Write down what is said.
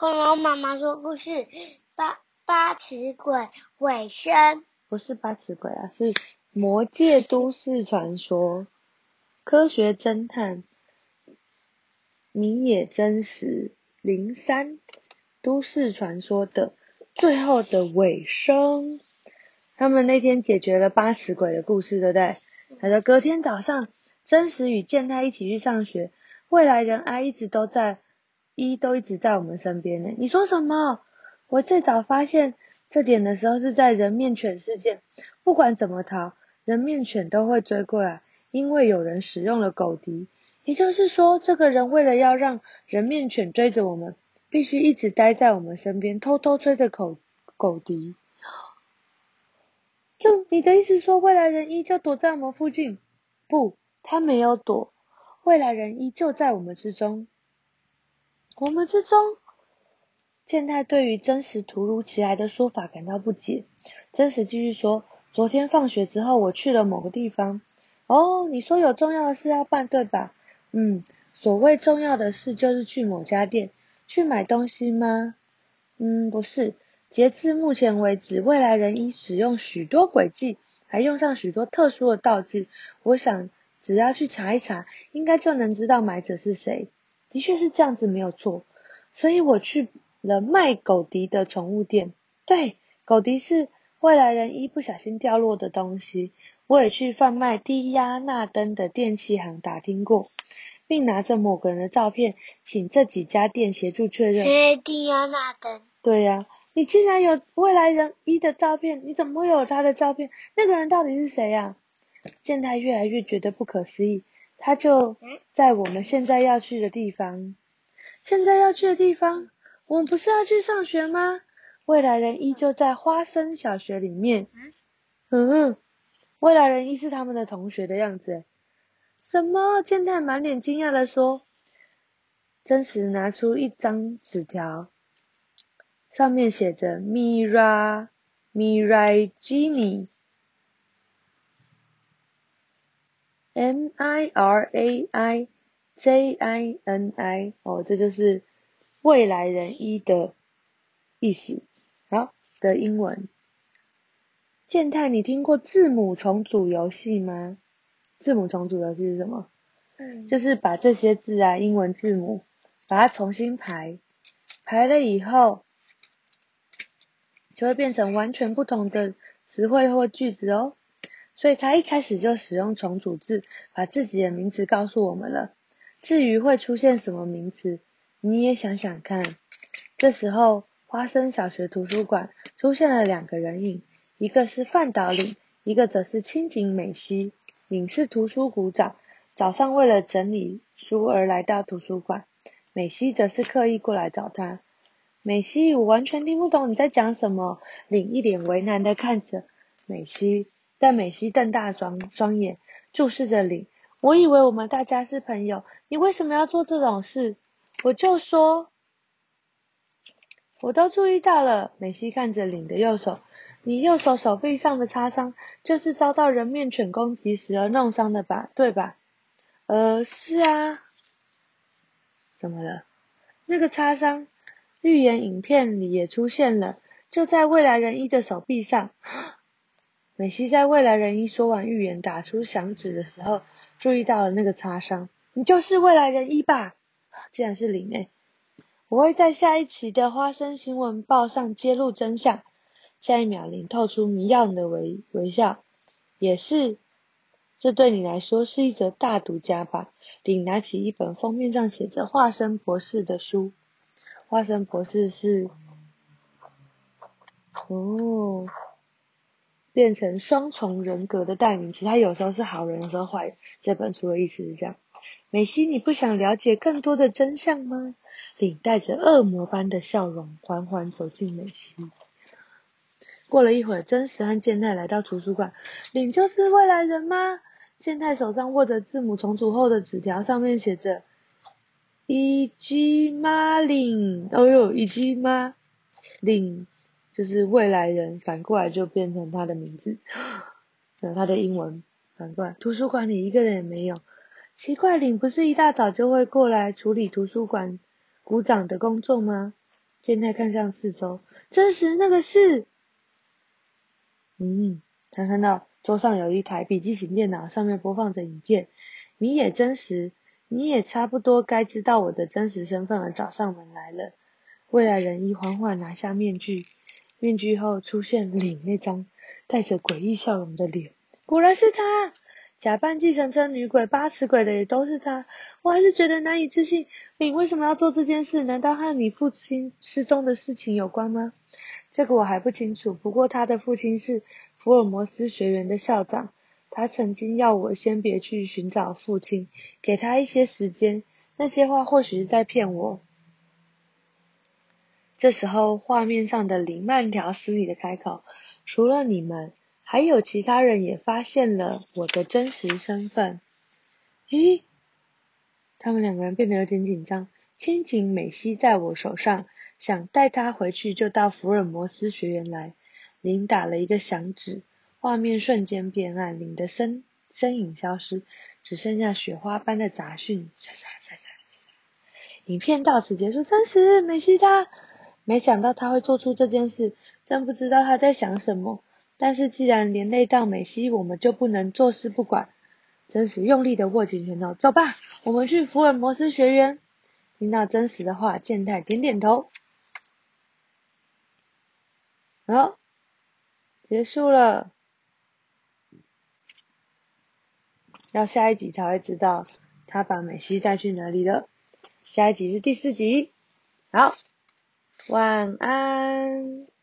恐龙妈妈说故事八八尺鬼尾声，不是八尺鬼啊，是魔界都市传说，科学侦探米野真实零三都市传说的最后的尾声。他们那天解决了八尺鬼的故事，对不对？他说隔天早上，真实与健太一起去上学，未来人 I 一直都在，一都一直在我们身边呢。你说什么？我最早发现这点的时候是在人面犬事件，不管怎么逃，人面犬都会追过来，因为有人使用了狗笛。也就是说，这个人为了要让人面犬追着我们，必须一直待在我们身边，偷偷吹着狗狗笛。就你的意思说，未来人一就躲在我们附近？不，他没有躲，未来人一就在我们之中。我们之中？健太对于真实突如其来的说法感到不解。真实继续说：昨天放学之后，我去了某个地方。哦，你说有重要的事要办，对吧？嗯，所谓重要的事就是去某家店去买东西吗？嗯，不是。截至目前为止，未来人已使用许多轨迹，还用上许多特殊的道具。我想，只要去查一查，应该就能知道买者是谁。的确是这样子，没有错。所以我去了卖狗笛的宠物店。对，狗笛是未来人一不小心掉落的东西。我也去贩卖低压钠灯的电器行打听过，并拿着某个人的照片，请这几家店协助确认。低压钠灯。对呀。你竟然有未来人一的照片？你怎么会有他的照片？那个人到底是谁呀？健太越来越觉得不可思议。他就在我们现在要去的地方。现在要去的地方？我们不是要去上学吗？未来人依旧在花生小学里面。嗯，未来人一是他们的同学的样子。什么？健太满脸惊讶的说。真实拿出一张纸条。上面写着 Mira Mirai Jini，M I R A I J I N I，哦，这就是未来人一的意思。好，的英文。健太，你听过字母重组游戏吗？字母重组游戏是什么？嗯，就是把这些字啊，英文字母，把它重新排，排了以后。就会变成完全不同的词汇或句子哦。所以他一开始就使用重组字，把自己的名字告诉我们了。至于会出现什么名字，你也想想看。这时候，花生小学图书馆出现了两个人影，一个是范岛岭，一个则是清井美希。岭是图书股长，早上为了整理书而来到图书馆，美希则是刻意过来找他。美希，我完全听不懂你在讲什么。领一脸为难的看着美希，但美希瞪大双双眼注视着领。我以为我们大家是朋友，你为什么要做这种事？我就说，我都注意到了。美希看着领的右手，你右手手臂上的擦伤，就是遭到人面犬攻击时而弄伤的吧？对吧？呃，是啊。怎么了？那个擦伤？预言影片里也出现了，就在未来人一的手臂上。美希在未来人一说完预言、打出响指的时候，注意到了那个擦伤。你就是未来人一吧？竟然是林诶！我会在下一期的花生新闻报上揭露真相。下一秒，林透出迷样的微微笑，也是，这对你来说是一则大独家吧？林拿起一本封面上写着“化身博士”的书。花生博士是哦，变成双重人格的代名词。他有时候是好人，有时候坏人。这本书的意思是这样。美希，你不想了解更多的真相吗？领带着恶魔般的笑容，缓缓走进美希。过了一会儿，真实和健太来到图书馆。领就是未来人吗？健太手上握着字母重组后的纸条，上面写着。一吉马林，哦呦，一吉马林就是未来人，反过来就变成他的名字，有他的英文反过来。图书馆里一个人也没有，奇怪，你不是一大早就会过来处理图书馆股长的工作吗？健太看向四周，真实那个是，嗯，他看到桌上有一台笔记型电脑，上面播放着影片。你也真实，你也差不多该知道我的真实身份而找上门来了。未来人一缓缓拿下面具，面具后出现领那张带着诡异笑容的脸，果然是他。假扮计程车女鬼、八尺鬼的也都是他，我还是觉得难以置信。你为什么要做这件事？难道和你父亲失踪的事情有关吗？这个我还不清楚。不过他的父亲是福尔摩斯学园的校长，他曾经要我先别去寻找父亲，给他一些时间。那些话或许是在骗我。这时候，画面上的林慢条斯理的开口：“除了你们。”还有其他人也发现了我的真实身份。咦？他们两个人变得有点紧张。千景美希在我手上，想带她回去就到福尔摩斯学院来。林打了一个响指，画面瞬间变暗，林的身身影消失，只剩下雪花般的杂讯。沙沙沙沙沙。影片到此结束。真实美希她，没想到他会做出这件事，真不知道他在想什么。但是既然连累到美西，我们就不能坐视不管。真实用力的握紧拳头，走吧，我们去福尔摩斯学院。听到真实的话，健太点点头。好，结束了。要下一集才会知道他把美西带去哪里了。下一集是第四集。好，晚安。